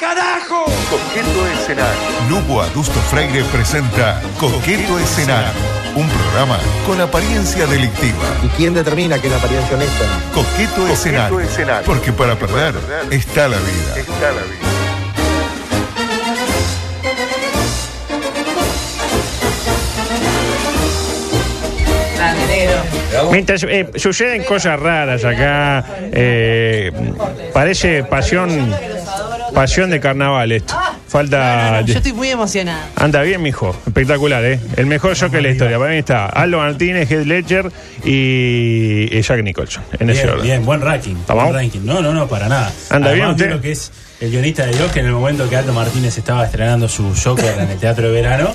carajo! Coqueto Escenario. Lugo Adusto Freire presenta Coqueto Escenario, un programa con apariencia delictiva. ¿Y quién determina que es la apariencia honesta? Coqueto, escenario, Escenario. Porque para perder está la vida. Está la vida. Mientras eh, suceden cosas raras acá, eh, parece pasión, pasión de carnaval esto. Falta. Yo estoy muy emocionada. Anda bien, mijo. Espectacular, ¿eh? El mejor show de la historia. Para mí está Aldo Martínez, Heath Ledger y y Jack Nicholson. En ese Bien, orden. bien, buen ranking. ¿Vamos? Buen ranking. No, no, no, para nada. ¿Anda bien Además, usted? creo que es el guionista de Dios que en el momento que Aldo Martínez estaba estrenando su Joker en el Teatro de Verano,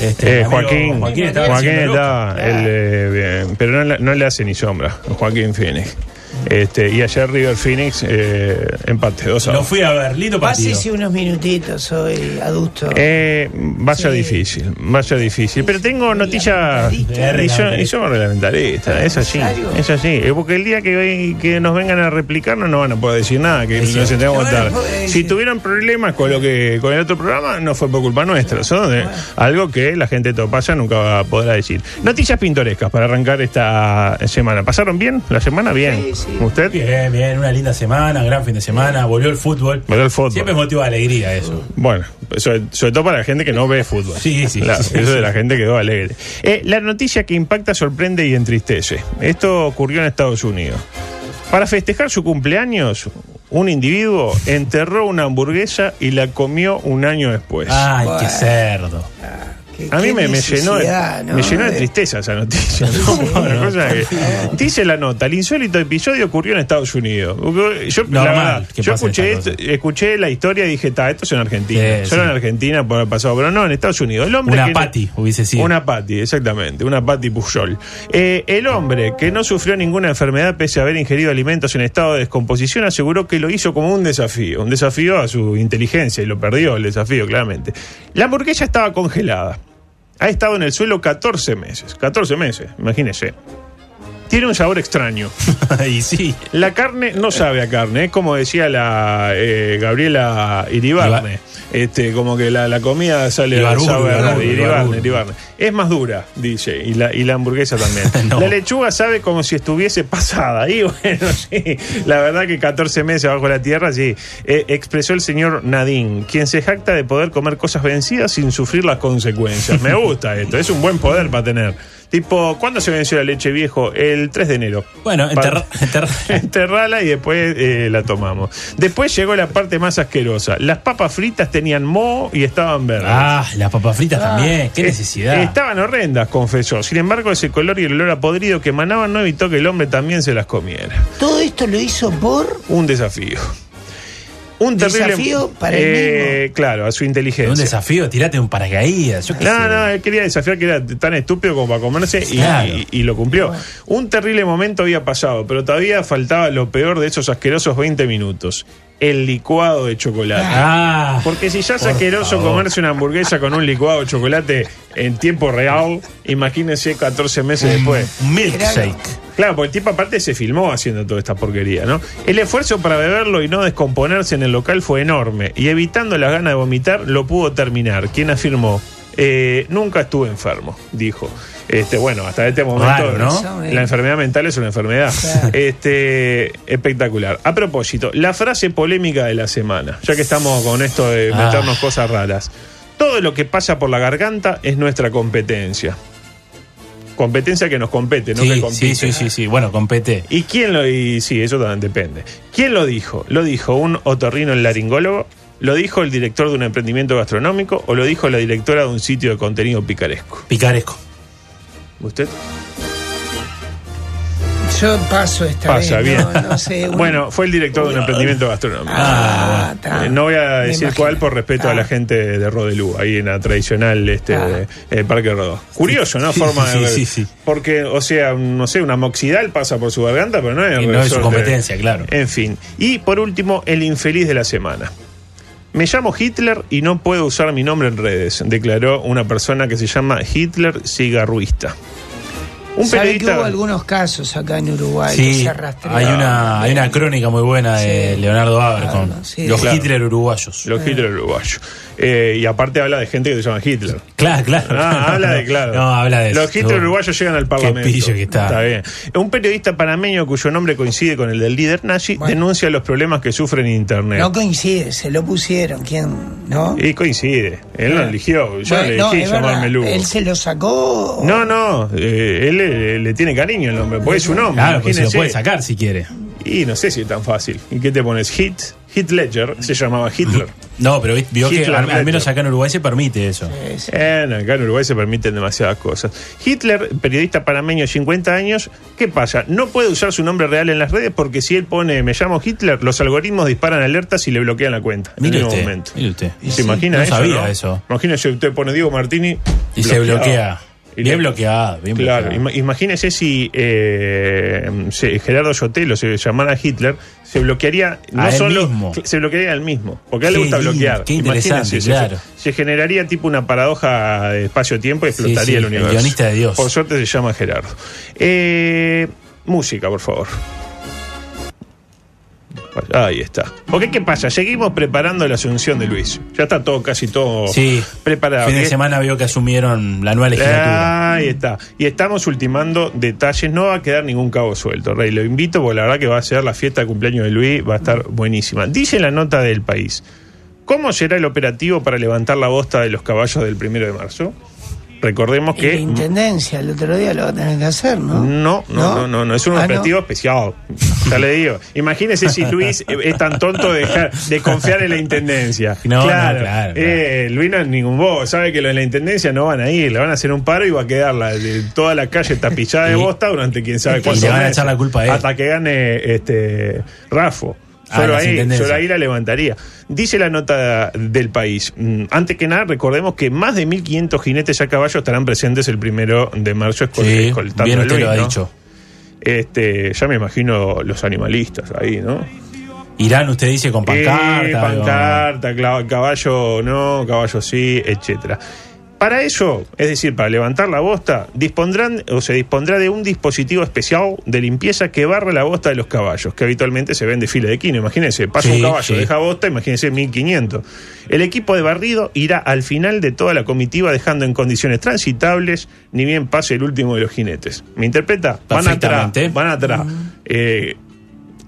este, Eh, mi amigo Joaquín, Joaquín estaba Joaquín loco. el, eh, bien, pero no, le- no le hace ni sombra, Joaquín Phoenix. Este, y ayer River Phoenix eh, empate 2 a Lo 2. fui a ver, lindo partido. Pásese unos minutitos, soy adulto. Eh, va a ser Sí. difícil, va a ser difícil. Pero tengo noticias. Y son, y son reglamentaristas, es así, es así. Eh, Porque el día que, que nos vengan a replicar no nos van a poder decir nada, que nos sentemos pues, Si sí. tuvieron problemas con lo que con el otro programa, no fue por culpa nuestra. Son de- algo que la gente de Topaya nunca poder decir. Noticias pintorescas para arrancar esta semana. ¿Pasaron bien? ¿La semana? Bien. Sí, sí. ¿Usted? Bien, bien, una linda semana, gran fin de semana, volvió el fútbol. Volvió el fútbol. Siempre motiva alegría eso. Bueno, sobre, sobre todo para la gente que no ve fútbol. Sí, sí, sí, eso sí. de la gente que va alegre. Eh, la noticia que impacta, sorprende y entristece. Esto ocurrió en Estados Unidos. Para festejar su cumpleaños, un individuo enterró una hamburguesa y la comió un año después. Ay, Bueno. qué cerdo. A mí me, me llenó ¿no? me llenó de De- tristeza esa noticia. ¿no? Una cosa que- dice la nota, el insólito episodio ocurrió en Estados Unidos. Yo, la verdad, escuché, esto- escuché la historia y dije, está, esto es en Argentina. Sí, Solo sí. en Argentina por haber pasado, pero no, en Estados Unidos. El hombre Una que- hubiese sido. Una Patty, exactamente, una Patty Pujol. Eh, el hombre que no sufrió ninguna enfermedad pese a haber ingerido alimentos en estado de descomposición aseguró que lo hizo como un desafío, un desafío a su inteligencia y lo perdió el desafío, claramente. La hamburguesa estaba congelada. Ha estado en el suelo 14 meses. 14 meses, imagínese. Tiene un sabor extraño. y sí. La carne no sabe a carne, es como decía la eh, Gabriela Iribarne. Este, como que la, la comida sale sabe a- Iribarne. Iribarne. Es más dura, dice, y la, y la hamburguesa también. No. La lechuga sabe como si estuviese pasada. Y bueno, sí, la verdad que 14 meses bajo la tierra, sí. Eh, expresó el señor Nadine, quien se jacta de poder comer cosas vencidas sin sufrir las consecuencias. Me gusta esto, es un buen poder para tener. Tipo, ¿cuándo se venció la leche viejo? El 3 de enero. Bueno, enterra- enterra- Enterrala y después eh, la tomamos. Después llegó la parte más asquerosa. Las papas fritas tenían moho y estaban verdes. Ah, las papas fritas también. Qué Eh, necesidad. Estaban horrendas, confesó. Sin embargo, ese color y el olor a podrido que emanaban no evitó que el hombre también se las comiera. Todo esto lo hizo por Un desafío. Un terrible. Desafío para el Eh, Claro, a su inteligencia. Un desafío, tirate un paracaídas. Yo qué No, sé. no, él quería desafiar que era tan estúpido como para comerse y, Claro. y- y lo cumplió. Un terrible momento había pasado, pero todavía faltaba lo peor de esos asquerosos 20 minutos. El licuado de chocolate. Ah, Porque si ya es asqueroso favor. comerse una hamburguesa con un licuado de chocolate en tiempo real, imagínense 14 meses después. milkshake. Claro, porque el tipo aparte se filmó haciendo toda esta porquería, ¿no? El esfuerzo para beberlo y no descomponerse en el local fue enorme y evitando las ganas de vomitar lo pudo terminar. Quien afirmó, eh, nunca estuve enfermo, dijo. Este, bueno, hasta este momento Raro, ¿no? la enfermedad mental es una enfermedad. Este, espectacular. A propósito, la frase polémica de la semana, ya que estamos con esto de Ah. meternos cosas raras. Todo lo que pasa por la garganta es nuestra competencia. Competencia que nos compete, no que Sí, compite. sí, sí, sí, sí. Bueno, compete. ¿Y quién lo y sí, eso también depende. ¿Quién lo dijo? ¿Lo dijo un otorrino el laringólogo? ¿Lo dijo el director de un emprendimiento gastronómico o lo dijo la directora de un sitio de contenido picaresco? Picaresco. ¿Usted? Yo paso esta Pasa, vez. bien. No, no sé, un- Bueno, fue el director de un emprendimiento gastronómico. Ah. Eh, no voy a decir cuál por respeto a la Ah. gente de Rodelú, ahí en la tradicional este, Ah. eh, Parque Rodó. Curioso, ¿no? Sí, Forma sí, sí, sí. Porque, o sea, no sé, una moxidal pasa por su garganta, pero no es, Y no es su competencia, claro. En fin. Y por último, el infeliz de la semana. Me llamo Hitler y no puedo usar mi nombre en redes, declaró una persona que se llama Hitler Cigarruista. Un Sabe que hubo algunos casos acá en Uruguay que Sí, se hay una, hay una crónica muy buena de Sí. Leonardo Abercon, Claro, sí. los Claro. Hitler uruguayos. Los Hitler uruguayos. Eh, y aparte habla de gente que se llama Hitler. Claro, claro. Ah, habla de claro. No, habla de Los eso. Hitler uruguayos llegan al Parlamento. pillo que está. bien. Un periodista panameño cuyo nombre coincide con el del líder nazi Bueno. denuncia los problemas que sufre en internet. No coincide, se lo pusieron. ¿Quién? ¿No? y coincide. Él no eligió. Yo Bueno, le no, elegí es llamarme. Lugo. ¿Él se lo sacó? o- No, no, eh, él le, le tiene cariño el nombre, porque es su nombre. Claro, pues se lo puede sacar si quiere. Y no sé si es tan fácil. ¿Y qué te pones? Hit, Hit Ledger, se llamaba Hitler. No, pero vi- vio que Hitler al, al menos acá en Uruguay se permite eso. Sí. Eh, no, acá en Uruguay se permiten demasiadas cosas. Hitler, periodista panameño, 50 años, ¿qué pasa? No puede usar su nombre real en las redes porque si él pone me llamo Hitler, los algoritmos disparan alertas y le bloquean la cuenta. en Mire el usted, momento. mire usted. ¿Se imagina no eso? sabía no? eso. Imagínese, usted pone Diego Martini Y se bloquea. Bien le- bloqueado, bien Claro, imagínese si eh, Gerardo Sotelo se llamara Hitler, se bloquearía no A solo mismo. se bloquearía a él mismo, porque a él le gusta bloquear. qué Imagínese, se- claro. se, generaría tipo una paradoja de espacio-tiempo y Sí, explotaría sí, el el universo. guionista de Dios. Por suerte se llama Gerardo. Eh, música, por favor. Ahí está. Porque qué pasa? Seguimos preparando la asunción de Luis. Ya está todo, casi todo Sí, preparado. fin de ¿Qué- semana vio que asumieron la nueva legislatura. Ahí está. Y estamos ultimando detalles. No va a quedar ningún cabo suelto, Rey. Lo invito porque la verdad que va a ser la fiesta de cumpleaños de Luis. Va a estar buenísima. Dice la nota del país. ¿Cómo será el operativo para levantar la bosta de los caballos del primero de marzo? Recordemos Y la que. intendencia el otro día lo va a tener que hacer, ¿no? No, no, no, no, no, es un Ah, operativo especial. Ya le digo. Imagínese si Luis es tan tonto de, dejar- de confiar en la intendencia. No, no, claro, claro, eh, Luis no es ningún bobo, sabe que los de la intendencia no van a ir, le van a hacer un paro y va a quedar la, de toda la calle tapizada de Y- bosta durante quién sabe y cuánto le van a echar la culpa a él. Hasta que gane este Rafo. Ah, Solo ahí, intendencias. solo ahí la levantaría. Dice la nota del país. mm, Antes que nada, recordemos que más de 1.500 jinetes a caballo estarán presentes el primero de marzo Sí, bien Luis, lo ha ¿no? dicho. Este, ya me imagino los animalistas ahí, ¿no? Irán, usted dice, con pancarta. Eh, pancarta, caballo no, caballo sí, etcétera. Para eso, es decir, para levantar la bosta, dispondrán o se dispondrá de un dispositivo especial de limpieza que barre la bosta de los caballos, que habitualmente se ven de fila de quino. Imagínense, pasa Sí, un caballo, sí. deja bosta, imagínense 1500. El equipo de barrido irá al final de toda la comitiva dejando en condiciones transitables, ni bien pase el último de los jinetes. ¿Me interpreta? Van atrás, van atrás. Eh,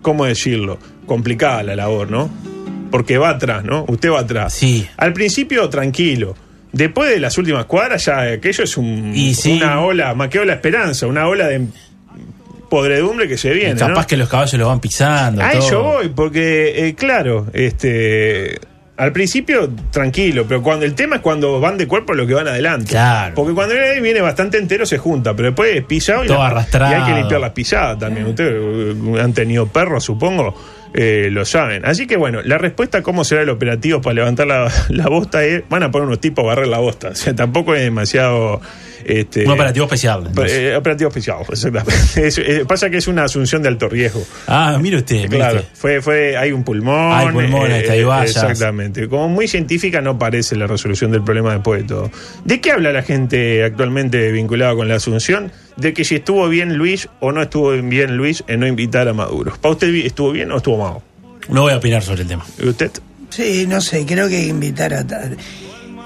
¿Cómo decirlo? Complicada la labor, ¿no? Porque va atrás, ¿no? Usted va atrás. Sí. Al principio, tranquilo. Después de las últimas cuadras, ya aquello es un, Y sí. una ola, más que ola esperanza, una ola de podredumbre que se Y viene. capaz ¿no? que los caballos los van pisando. A todo. ello voy, porque, eh, claro, este. Al principio, tranquilo, pero cuando el tema es cuando van de cuerpo lo que van adelante. Claro. Porque cuando viene, viene bastante entero se junta, pero después es pisado y, Todo la- arrastrado. y hay que limpiar las pisadas también. Ustedes eh, han tenido perros, supongo, eh, lo saben. Así que bueno, la respuesta a cómo será el operativo para levantar la, la bosta es, van a poner unos tipos a barrer la bosta. O sea, tampoco es demasiado... Este, Un operativo especial. entonces. eh, operativo especial, exactamente. Es- eh, pasa que es una asunción de alto riesgo. ah, mire usted. mire Claro, usted. fue, fue, hay un pulmón. Hay pulmones, hay vallas. Exactamente. Como muy científica no parece la resolución del problema después de todo. ¿De qué habla la gente actualmente vinculada con la Asunción? De que si estuvo bien Luis o no estuvo bien Luis en no invitar a Maduro. ¿Para usted estuvo bien o estuvo mal? No voy a opinar sobre el tema. ¿Y usted? Sí, no sé, creo que hay que invitar a...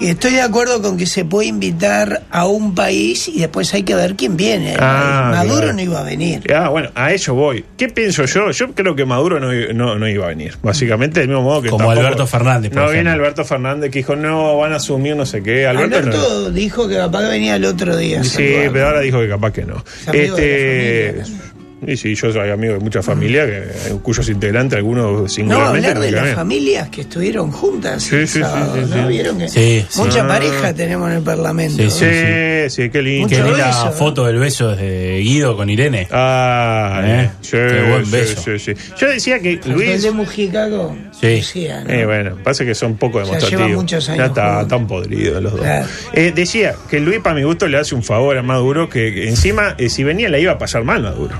Y estoy de acuerdo con que se puede invitar a un país y después hay que ver quién viene. Ah, Maduro claro. no iba a venir. Ah, bueno, a eso voy. ¿Qué pienso yo? Yo creo que Maduro no, no, no iba a venir. Básicamente, del mismo modo que. Como tampoco- Alberto Fernández, por No viene. Alberto Fernández que dijo, no, van a asumir no sé qué. Alberto, Alberto, no- dijo que capaz que venía el otro día. ¿se Sí, pero ahora dijo que capaz que no. Es Este. Y sí, yo soy amigo de mucha familia, que, cuyos integrantes, algunos No, singularmente. hablar de las familias que estuvieron juntas. Sí, el sí, sí, sábado, sí, ¿no? sí. ¿Vieron que Sí, sí. mucha Ah. pareja tenemos en el Parlamento? Sí, sí. Sí, sí, qué lindo. Qué Mucho linda beso, ¿eh? foto del beso de Guido con Irene. Ah, Eh, sí, qué buen beso. sí, sí. Yo decía que El Luis. de Mujica con Sí. Lucía, ¿no? Eh, bueno, pasa que son poco Ya demostrativos. llevan muchos años ya está tan podrido los dos. Claro. Eh, decía que Luis, para mi gusto, le hace un favor a Maduro, que, que encima, eh, si venía, le iba a pasar mal Maduro.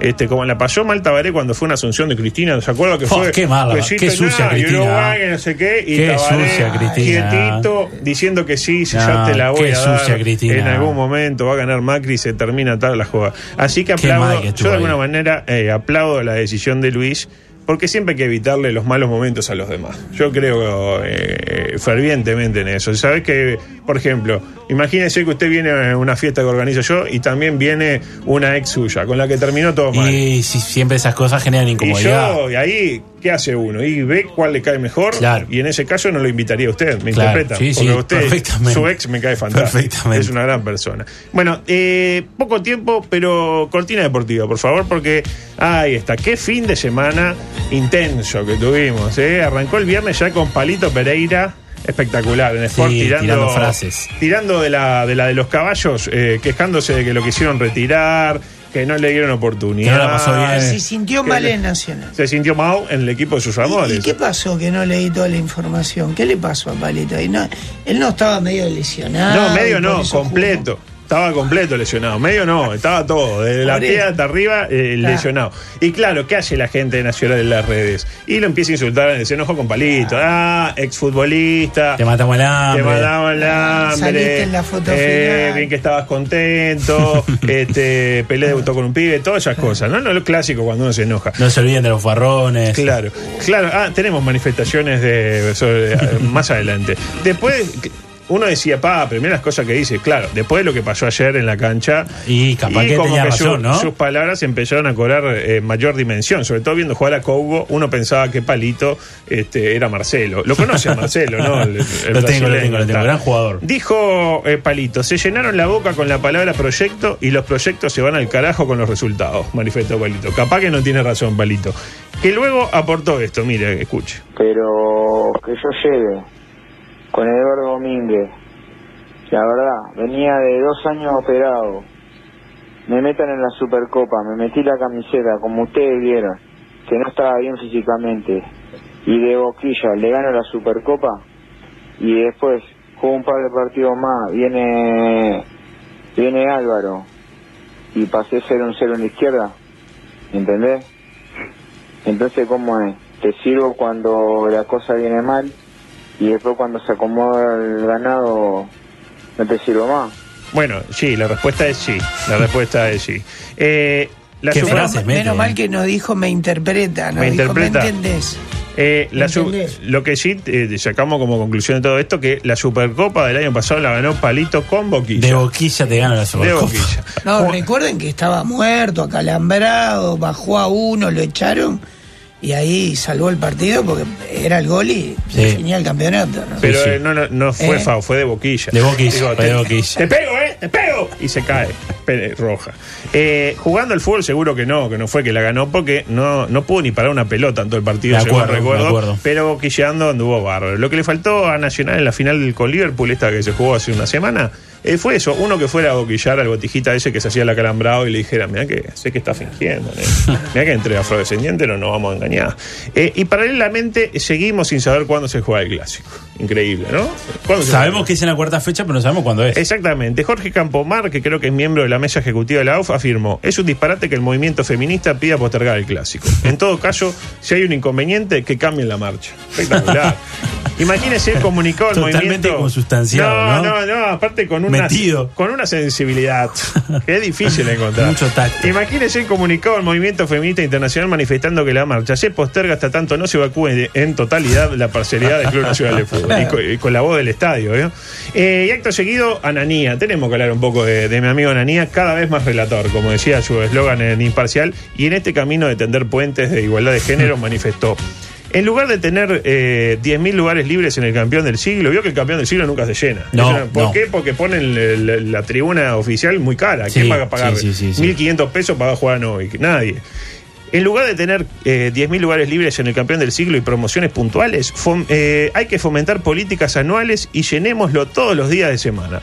Este, como la pasó mal Tabaré cuando fue una asunción de Cristina, ¿se acuerda que Oh, fue? qué mala, qué sucia nada, y Cristina. Uruguay, que no sé qué, y Qué Tabaré sucia Cristina. quietito, diciendo que sí, si ya te la voy qué a dar. sucia Cristina. En algún momento va a ganar Macri y se termina tal la jugada. Así que aplaudo, que yo de alguna ahí. manera eh, aplaudo la decisión de Luis. Porque siempre hay que evitarle los malos momentos a los demás. Yo creo eh, fervientemente en eso. ¿Sabes que, por ejemplo, imagínese que usted viene a una fiesta que organizo yo y también viene una ex suya, con la que terminó todo mal. Y si siempre esas cosas generan Y incomodidad. yo, y ahí, ¿qué hace uno? Y ve cuál le cae mejor. Claro. Y en ese caso no lo invitaría a usted, me Claro, interpreta. sí, sí, porque usted, perfectamente. su ex me cae fantástico. Perfectamente. Es una gran persona. Bueno, eh, poco tiempo, pero cortina deportiva, por favor, porque ahí está. Qué fin de semana intenso que tuvimos. ¿eh? Arrancó el viernes ya con Palito Pereira. Espectacular, en Sport Sí, tirando, tirando frases. tirando de la, de la de los caballos, eh, quejándose de que lo quisieron retirar, que no le dieron oportunidad. Que no la pasó bien. Se sintió mal en Nacional. se sintió mal en el equipo de sus ¿Y, amores. y qué pasó que no leí toda la información? ¿Qué le pasó a Palito? ahí? no, él no estaba medio lesionado. no, medio y no, completo. Estaba completo lesionado. Medio no, estaba todo. Desde la eso. hasta arriba, eh, Claro. lesionado. Y claro, ¿qué hace la gente de Nacional en las redes? Y lo empieza a insultar, se enojó con Palito. Ah, exfutbolista. Te matamos el Te hambre. mandaba el hambre. Saliste en la foto eh, final. Bien que estabas contento. este, Pelé debutó con un pibe, todas esas cosas. No, no, lo clásico cuando uno se enoja. No se olviden de los farrones. Claro, claro. Ah, tenemos manifestaciones de sobre- más adelante. Después uno decía, pa, primeras cosas que dice, claro, después de lo que pasó ayer en la cancha. Y capaz que tenía su- razón, ¿no? sus palabras empezaron a cobrar eh, mayor dimensión, sobre todo viendo jugar a Cougo, uno pensaba que Palito este, era Marcelo. Lo conoce a Marcelo, ¿no? El- el Lo tengo, lo tengo, lo tengo. Gran jugador. Dijo eh, Palito, se llenaron la boca con la palabra proyecto y los proyectos se van al carajo con los resultados, manifestó Palito. Capaz que no tiene razón Palito. Que luego aportó esto, mire, escuche. pero que yo llegue con Eduardo Domínguez, la verdad, venía de dos años operado, me metan en la Supercopa, me metí la camiseta, como ustedes vieron, que no estaba bien físicamente, y de boquilla le gano la Supercopa, y después juego un par de partidos más, viene, viene Álvaro, y pasé 0 un 0 en la izquierda, ¿entendés? Entonces, ¿cómo es? Te sirvo cuando la cosa viene mal y después cuando se acomoda el ganado no te sirvo más. Bueno, sí, la respuesta es sí. La respuesta es sí. Eh, la Qué super- Menos, menos eh. mal que no dijo me interpreta, no Me dijo interpreta. me entendés. eh, la ¿Entendés? lo que sí eh, sacamos como conclusión de todo esto, que la Supercopa del año pasado la ganó Palito con Boquilla. De boquilla te gana la De Supercopa. Boquilla. No, recuerden que estaba muerto, acalambrado, bajó a uno, lo echaron y ahí salvó el partido porque era el gol y Sí. definía el campeonato. ¿no? Pero Sí, sí. no, no, no fue Eh. FAO, fue de boquilla. De boquilla, te, de boquilla. Te pego, ¿eh? Te pego. Y se cae. Roja. Eh, jugando al fútbol seguro que no, que no fue que la ganó porque no, no pudo ni parar una pelota en todo el partido, De acuerdo, recuerdo. de acuerdo. Pero boquilleando anduvo bárbaro. Lo que le faltó a Nacional en la final con Liverpool, esta que se jugó hace una semana, eh, fue eso. Uno que fuera a boquillar al botijita ese que se hacía el acalambrado y le dijera, mira que sé que está fingiendo. Mira que entre afrodescendientes no nos vamos a engañar. Eh, y paralelamente eh, seguimos sin saber cuándo se juega el clásico. Increíble, ¿no? ¿Cuándo se Sabemos que es en la cuarta fecha, pero no sabemos cuándo es. Exactamente. Jorge Campomar, que creo que es miembro de la mesa ejecutiva de la AUF, afirmó, es un disparate que el movimiento feminista pida postergar el clásico. En todo caso, si hay un inconveniente, que cambien la marcha. Espectacular. Imagínese el comunicado del Totalmente movimiento. consustanciado, no, ¿no? no, aparte con una, Metido. con una sensibilidad que es difícil encontrar. Mucho tacto. Imagínese el comunicado del movimiento feminista internacional manifestando que la marcha se posterga hasta tanto no se evacúe en totalidad la parcialidad del Club Nacional de Fútbol. Y con, y con la voz del estadio, ¿eh? Eh, y acto seguido, Ananía. Tenemos que hablar un poco de, de mi amigo Ananía, cada vez más relator, como decía su eslogan en Imparcial, y en este camino de tender puentes de igualdad de género manifestó. En lugar de tener eh, 10.000 lugares libres en el campeón del siglo, vio que el campeón del siglo nunca se llena. No, una- ¿Por no. qué? Porque ponen la tribuna oficial muy cara. Sí, ¿Quién va a pagar sí, sí, sí, sí. 1.500 pesos para jugar a Novik? Nadie. En lugar de tener eh, 10.000 lugares libres en el campeón del siglo y promociones puntuales, eh, hay que fomentar políticas anuales y llenémoslo todos los días de semana.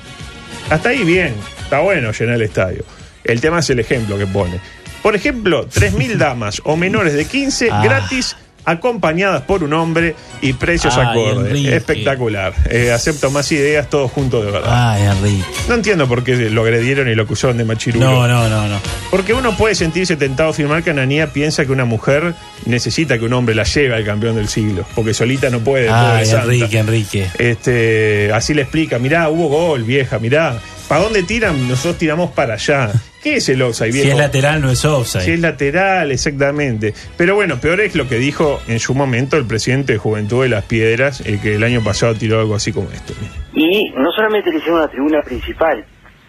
Hasta ahí bien, está bueno llenar el estadio. El tema es el ejemplo que pone. Por ejemplo, 3.000 damas o menores de 15 Ah. gratis acompañadas por un hombre y precios Ay, acordes. Enrique. Espectacular. Eh, acepto más ideas, todos juntos de verdad. Ay, Enrique. No entiendo por qué lo agredieron y lo acusaron de machirulo. No, no, no, no. Porque uno puede sentirse tentado a afirmar que Ananía piensa que una mujer necesita que un hombre la lleve al campeón del siglo, porque solita no puede. Ay, santa. Enrique, Enrique. Este, así le explica, mirá, hubo gol, vieja, mirá. ¿Para dónde tiran? Nosotros tiramos para allá. ¿Qué es el offside, Si es lateral, no es offside. Si es lateral, exactamente. Pero bueno, peor es lo que dijo en su momento el presidente de Juventud de las Piedras, el que el año pasado tiró algo así como esto. Y no solamente le hicimos la tribuna principal,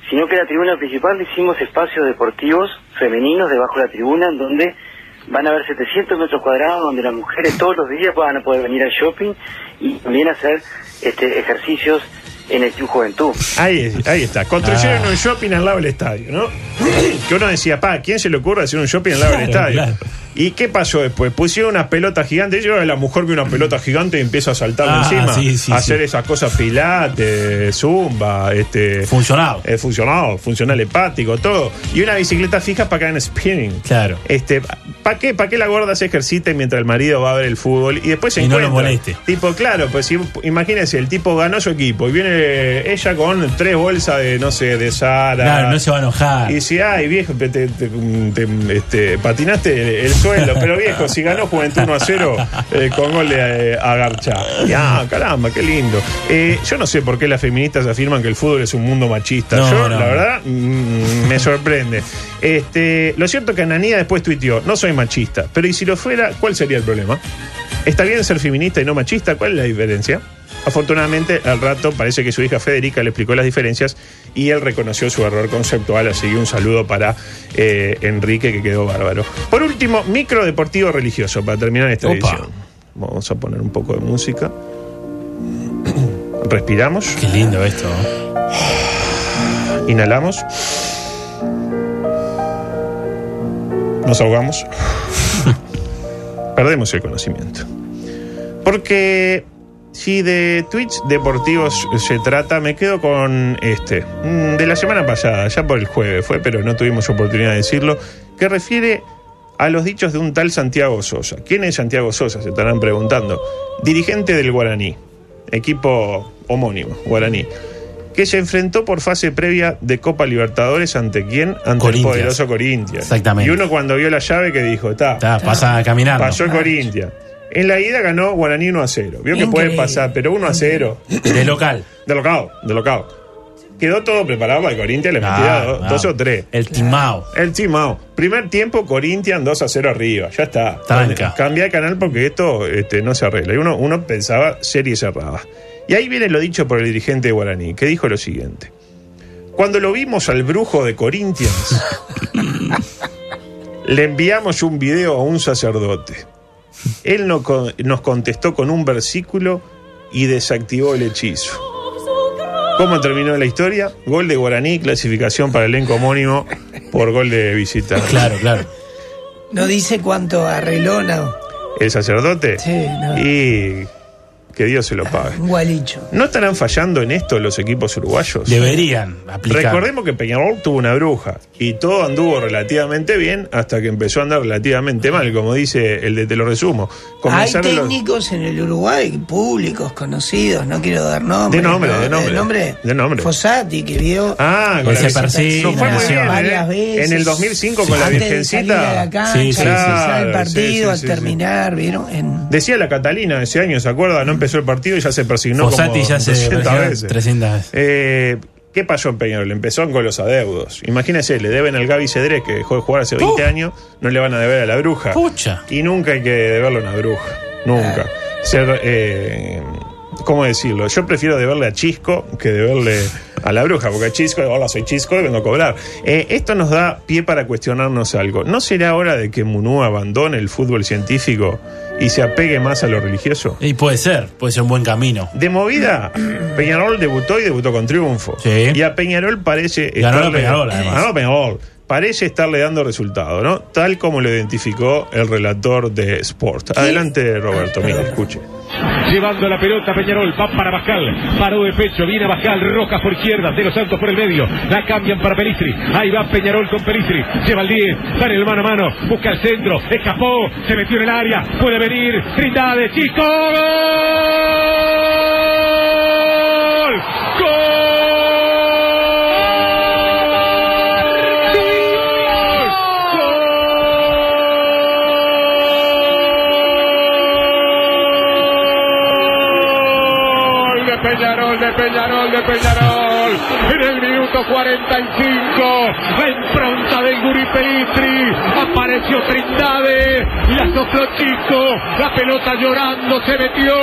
sino que la tribuna principal le hicimos espacios deportivos femeninos debajo de la tribuna, en donde van a haber 700 metros cuadrados, donde las mujeres todos los días van a poder venir al shopping y también hacer este, ejercicios en el Club Juventud. Ahí, ahí está. Construyeron Ah. un shopping al lado del estadio, ¿no? Que uno decía, pa, ¿quién se le ocurre hacer un shopping al lado del estadio? claro. ¿Y qué pasó después? Pusieron unas pelotas gigantes. Yo, la mujer ve una pelota gigante y empieza a saltarle Ah, encima. sí, sí, a hacer sí. esas cosas pilates, zumba, este. Funcionado. eh, funcionado, funcional hepático, todo. Y una bicicleta fija para que hagan spinning. Claro. Este, ¿para qué, pa' qué la gorda se ejercite mientras el marido va a ver el fútbol y después se Y no lo encuentra? moleste. Tipo, claro, pues si, imagínense, el tipo ganó su equipo y viene ella con tres bolsas de, no sé, de Sara. Claro, no se va a enojar. Y dice, ay, viejo, te, te- te- este, patinaste el sueldo. Pero viejo, si ganó Juventud 1 a 0 eh, con gol de eh, Agarcha. Ya, caramba, qué lindo. Eh, yo no sé por qué las feministas afirman que el fútbol es un mundo machista. No, yo, no. la verdad, mm, me sorprende. Este, lo cierto es que Ananía después tuiteó, no soy machista. Pero y si lo fuera, ¿cuál sería el problema? ¿Está bien ser feminista y no machista? ¿Cuál es la diferencia? Afortunadamente, al rato parece que su hija Federica le explicó las diferencias y él reconoció su error conceptual. Así que un saludo para eh, Enrique, que quedó bárbaro. Por último, micro deportivo religioso, para terminar esta Opa. edición. Vamos a poner un poco de música. Respiramos, Qué lindo esto. inhalamos. Nos ahogamos. Perdemos el conocimiento. Porque si de tweets deportivos se trata, me quedo con este, mm, de la semana pasada, ya por el jueves fue, pero no tuvimos oportunidad de decirlo, que refiere a los dichos de un tal Santiago Sosa. ¿Quién es Santiago Sosa? Se estarán preguntando. Dirigente del Guaraní, equipo homónimo, Guaraní, que se enfrentó por fase previa de Copa Libertadores ante quién? Ante el poderoso Corinthians. Exactamente. Y uno cuando vio la llave que dijo, está, Está, pasa caminando. pasó el Corinthians. En la ida ganó Guaraní 1 a 0. Vio que puede pasar, pero 1 a 0. De local. De locao, de locao. Quedó todo preparado para el Corinthians, le metía Claro, dos, o tres. El timao. El timao. Primer tiempo, Corinthians 2 a 0 arriba. Ya está. Tranca. Cambia de canal porque esto este, no se arregla. Y uno, uno pensaba serie cerrada. Y ahí viene lo dicho por el dirigente de Guaraní, que dijo lo siguiente. Cuando lo vimos al brujo de Corinthians, le enviamos un video a un sacerdote. Él no con- nos contestó con un versículo y desactivó el hechizo. ¿Cómo terminó la historia? Gol de Guaraní, clasificación para el elenco homónimo por gol de visita. Claro, claro. No dice cuánto arregló, no. ¿El sacerdote? Sí, no. Y que Dios se lo pague. Gualicho. ¿No estarán fallando en esto los equipos uruguayos? Deberían aplicar. Recordemos que Peñarol tuvo una bruja y todo anduvo relativamente bien hasta que empezó a andar relativamente mal, como dice el de Te lo resumo. Hay Comenzaron los- técnicos en el Uruguay, públicos, conocidos, no quiero dar nombres. De nombre, ¿no? de nombre. De nombre. Fossati, que vio Ah, con Ese la persina, Nos fue muy bien, ¿eh? varias veces. En el 2005 con la Antes de salir de la Virgencita. cancha, Sí, sí, sí. el Claro, partido, sí, sí, sí, al terminar, ¿vieron? En, Decía la Catalina ese año, ¿se acuerda? No empezó el partido y ya se persignó Fossati como ya se 200 persignó veces. 300 veces. Eh, ¿Qué pasó en Peñarol? Empezó con los adeudos. Imagínense, le deben al Gaby Cedrés, que dejó de jugar hace 20 años, no le van a deber a la bruja. Pucha. Y nunca hay que deberle a una bruja. Nunca. Ser, eh, ¿cómo decirlo? Yo prefiero deberle a Chisco que deberle a la bruja, porque a Chisco, hola, soy Chisco y vengo a cobrar. Eh, esto nos da pie para cuestionarnos algo. ¿No será hora de que Munú abandone el fútbol científico y se apegue más a lo religioso? Y puede ser, puede ser un buen camino. De movida, Peñarol debutó y debutó con triunfo. Sí. Y a Peñarol parece. Ganó Peñarol, además. Ganó Peñarol. Parece estarle dando resultado, ¿no? Tal como lo identificó el relator de Sport. Adelante, Roberto, mire, escuche. Llevando la pelota Peñarol, va para Bascal, paró de pecho, viene Bascal, Rojas por izquierda, De los Santos por el medio, la cambian para Pelistri, ahí va Peñarol con Pelistri, lleva el 10, está en el mano a mano, busca el centro, escapó, se metió en el área, puede venir, Trindade, chico, gol, de Peñarol, de Peñarol. En el minuto 45, la impronta del Guri Pelistri. Apareció Trindade, la sopló Chico, la pelota llorando se metió.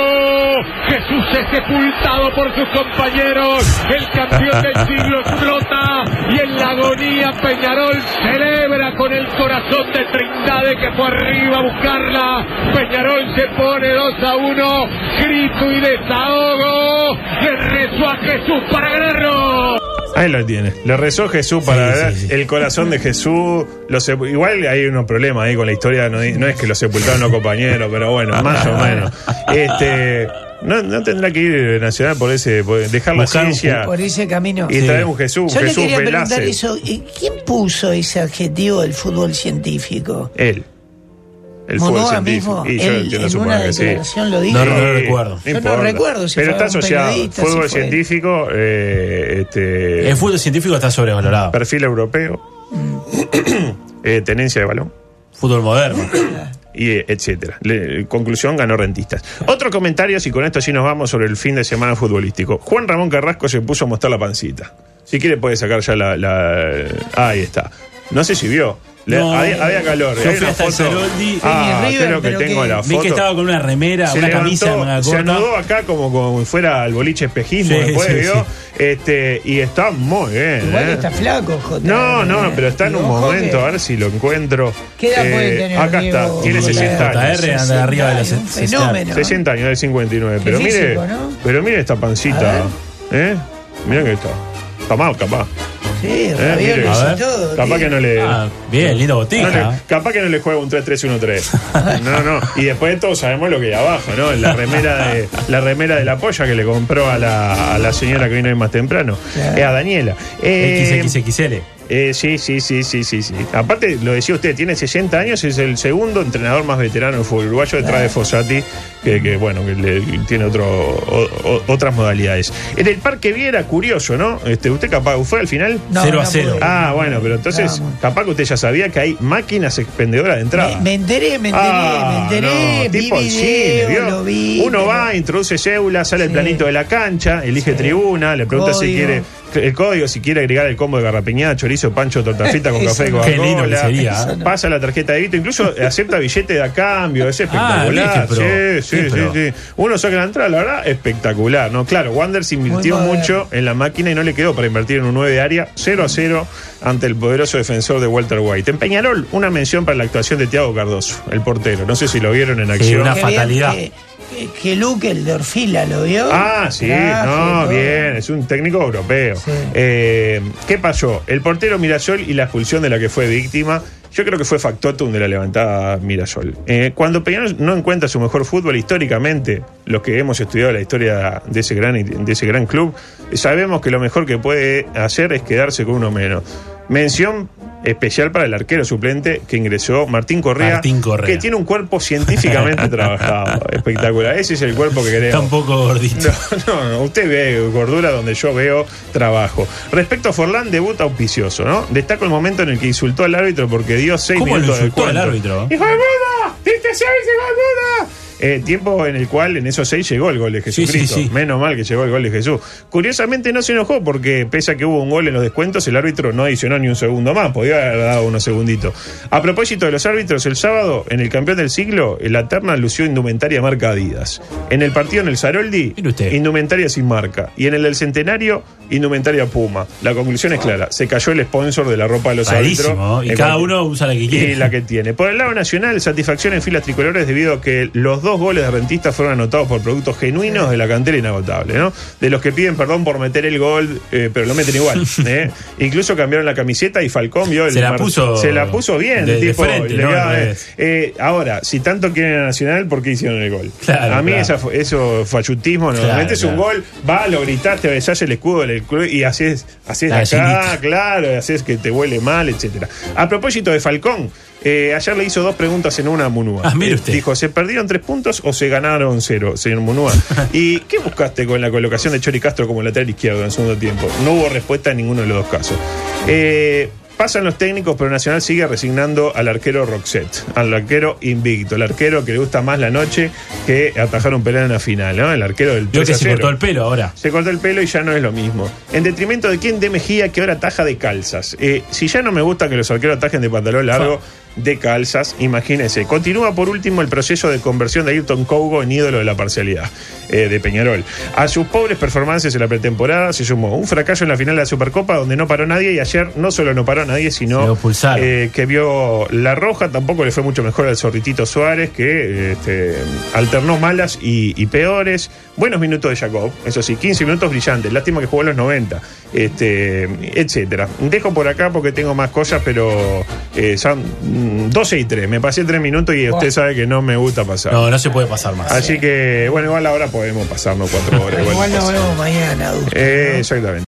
Jesús es sepultado por sus compañeros. El campeón del siglo explota y en la agonía Peñarol celebra con el corazón de Trindade que fue arriba a buscarla. Peñarol se pone 2 a 1, grito y desahogo. Le rezó a Jesús para ganarlo. Ahí lo tiene. Le rezó Jesús para Sí, ver sí, sí. el corazón de Jesús. Igual hay unos problemas ahí con la historia. No, no es que lo sepultaron los compañeros, pero bueno, más o menos. Este, no, no tendrá que ir Nacional por ese. por dejar la ciencia Por ese camino. y Sí. traer un Jesús. Yo le Jesús quería preguntar Velázquez. eso. ¿y ¿Quién puso ese adjetivo del fútbol científico? Él. El fútbol científico. mismo, Y yo él entiendo, en una que sí. lo dijo. No, no, no recuerdo. Yo no recuerdo si Pero fue está asociado. Fútbol si científico, eh, este, El fútbol científico está sobrevalorado. perfil europeo, eh, tenencia de balón. Fútbol moderno. y eh, etcétera. Le- conclusión, ganó rentistas. Otro comentario, y con esto sí nos vamos sobre el fin de semana futbolístico. Juan Ramón Carrasco se puso a mostrar la pancita. Si quiere puede sacar ya la... la- ahí está. No sé si vio. Le- No, había, había calor. yo fui hasta foto. Ah, River, creo que pero tengo que- la Vi foto. que estaba con una remera, se una levantó, camisa se anudó acá como, como si fuera el boliche espejismo Sí, después sí, vio sí. este y está muy bien Igual ¿eh? está flaco, Jota. no, no, pero está en un momento, que- a ver si lo encuentro. ¿Qué edad Eh, puede tener Acá Diego está, tiene Jota? 60 años. JR anda arriba de los Un 60. fenómeno. 60 años, del 59. Pero mire, pero mire esta pancita. ¿Eh? Mira que está. Está mal, capaz. Sí, Eh, raviolis mire. A ver. y todo. Capaz tío. que no le. Ah, bien, linda no le- botija. capaz que no le juega un 3-3-1-3. No, no. Y después todos sabemos lo que hay abajo, ¿no? La remera de la remera de la polla que le compró a la, a la señora que vino ahí más temprano. Claro. Eh, a Daniela. Eh, XXXL. Eh, sí, sí, sí, sí, sí, sí. Aparte, lo decía usted, tiene 60 años, es el segundo entrenador más veterano del fútbol uruguayo detrás de Fossati, que, que, bueno, que le- tiene otro, o- o- otras modalidades. En el Parque Viera, curioso, ¿no? Este, ¿Usted capaz fue al final? No, Cero a no cero. pude. Ah, bueno, pero entonces, capaz que usted ya sabía que hay máquinas expendedoras de entrada. Me, me enteré, me enteré, Ah, me enteré. no, vi tipo video, cine, ¿vio? lo vi. Uno pero- va, introduce cédula, sale el Sí. planito de la cancha, elige Sí. tribuna, le pregunta si quiere el código, si quiere agregar el combo de garrapiñada, chorizo, pancho, torta frita con café sería, Eso no. Pasa la tarjeta de débito, incluso acepta billete de a cambio, es Ah, espectacular. sí, sí, sí, sí. Uno saca la entrada, la verdad, espectacular, ¿no? Claro, Wanders invirtió mucho en la máquina y no le quedó para invertir en un 9 de área, 0 a 0 ante el poderoso defensor de Walter White. En Peñarol, una mención para la actuación de Tiago Cardoso, el portero. No sé si lo vieron en acción. una Qué bien fatalidad. Que, Luque, el de Orfila, ¿lo vio? Ah, sí, Traje, no, todo. bien, es un técnico europeo. Eh, ¿Qué pasó? El portero Mirasol y la expulsión de la que fue víctima, yo creo que fue factotum de la levantada Mirasol. Eh, cuando Peñarol no encuentra su mejor fútbol históricamente, los que hemos estudiado la historia de ese gran, de ese gran club, sabemos que lo mejor que puede hacer es quedarse con uno menos. Mención especial para el arquero suplente que ingresó, Martín Correa, Martín Correa. que tiene un cuerpo científicamente trabajado. Espectacular. Ese es el cuerpo que queremos. Está un poco gordito. No, no, no, usted ve gordura donde yo veo trabajo. Respecto a Forlán, debut auspicioso, ¿no? Destaco el momento en el que insultó al árbitro porque dio seis ¿Cómo lo minutos de insultó al árbitro? ¡Hijo de puta! ¡Diste seis, hijo de puta! Eh, tiempo en el cual en esos seis llegó el gol de Sí, sí, Jesucristo. sí. Menos mal que llegó el gol de Jesús. Curiosamente no se enojó porque pese a que hubo un gol en los descuentos, el árbitro no adicionó ni un segundo más. Podía haber dado unos segunditos. A propósito de los árbitros, el sábado, en el campeón del siglo, la terna lució indumentaria marca Adidas. En el partido en el Saroldi, indumentaria sin marca. Y en el del centenario, indumentaria Puma. La conclusión es clara. Se cayó el sponsor de la ropa de los árbitros. Y cada uno usa la que quiere. y la que tiene. Por el lado nacional, satisfacción en filas tricolores debido a que los dos dos goles de Rentista fueron anotados por productos genuinos de la cantera inagotable, ¿no? De los que piden perdón por meter el gol, eh, pero lo meten igual. ¿eh? Incluso cambiaron la camiseta y Falcón vio el Se la puso se la puso bien, de- de tipo, eh, ahora, si tanto quieren a Nacional, ¿por qué hicieron el gol? Claro, a mí claro. esa fue- eso fachutismo, ¿no? Claro, metes un gol, va, lo gritaste, besás el escudo del club y haces, haces La acá, gallinita. claro, y haces que te huele mal, etcétera. A propósito de Falcón, eh, ayer le hizo dos preguntas en una a Munúa. Ah, mire Eh, usted. Dijo, ¿se perdieron tres puntos o se ganaron cero, señor Munúa? ¿Y qué buscaste con la colocación de Chori Castro como lateral izquierdo en el segundo tiempo? No hubo respuesta en ninguno de los dos casos. Eh, Pasan los técnicos, pero Nacional sigue resignando al arquero Roxette, al arquero invicto, el arquero que le gusta más la noche que atajar un penal en la final, ¿no? El arquero del Vio 3 que a se 0. cortó el pelo ahora. Se cortó el pelo y ya no es lo mismo. En detrimento de quién de Mejía que ahora taja de calzas. Eh, si ya no me gusta que los arqueros atajen de pantalón largo, de calzas, imagínense. Continúa por último el proceso de conversión de Ayrton Cougo en ídolo de la parcialidad eh, de Peñarol. A sus pobres performances en la pretemporada se sumó un fracaso en la final de la Supercopa donde no paró nadie y ayer no solo no paró nadie, sino eh, que vio la roja. Tampoco le fue mucho mejor al Zorritito Suárez, que este, alternó malas y, y peores. Buenos minutos de Jacob, eso sí, 15 minutos brillantes. Lástima que jugó a los 90, este, etcétera. Dejo por acá porque tengo más cosas, pero eh, son mm, 12 y 3. Me pasé 3 minutos y usted sabe que no me gusta pasar. No, no se puede pasar más. Así que, bueno, igual ahora podemos pasarnos 4 horas. igual Igual no nos vemos mañana. Eh, exactamente.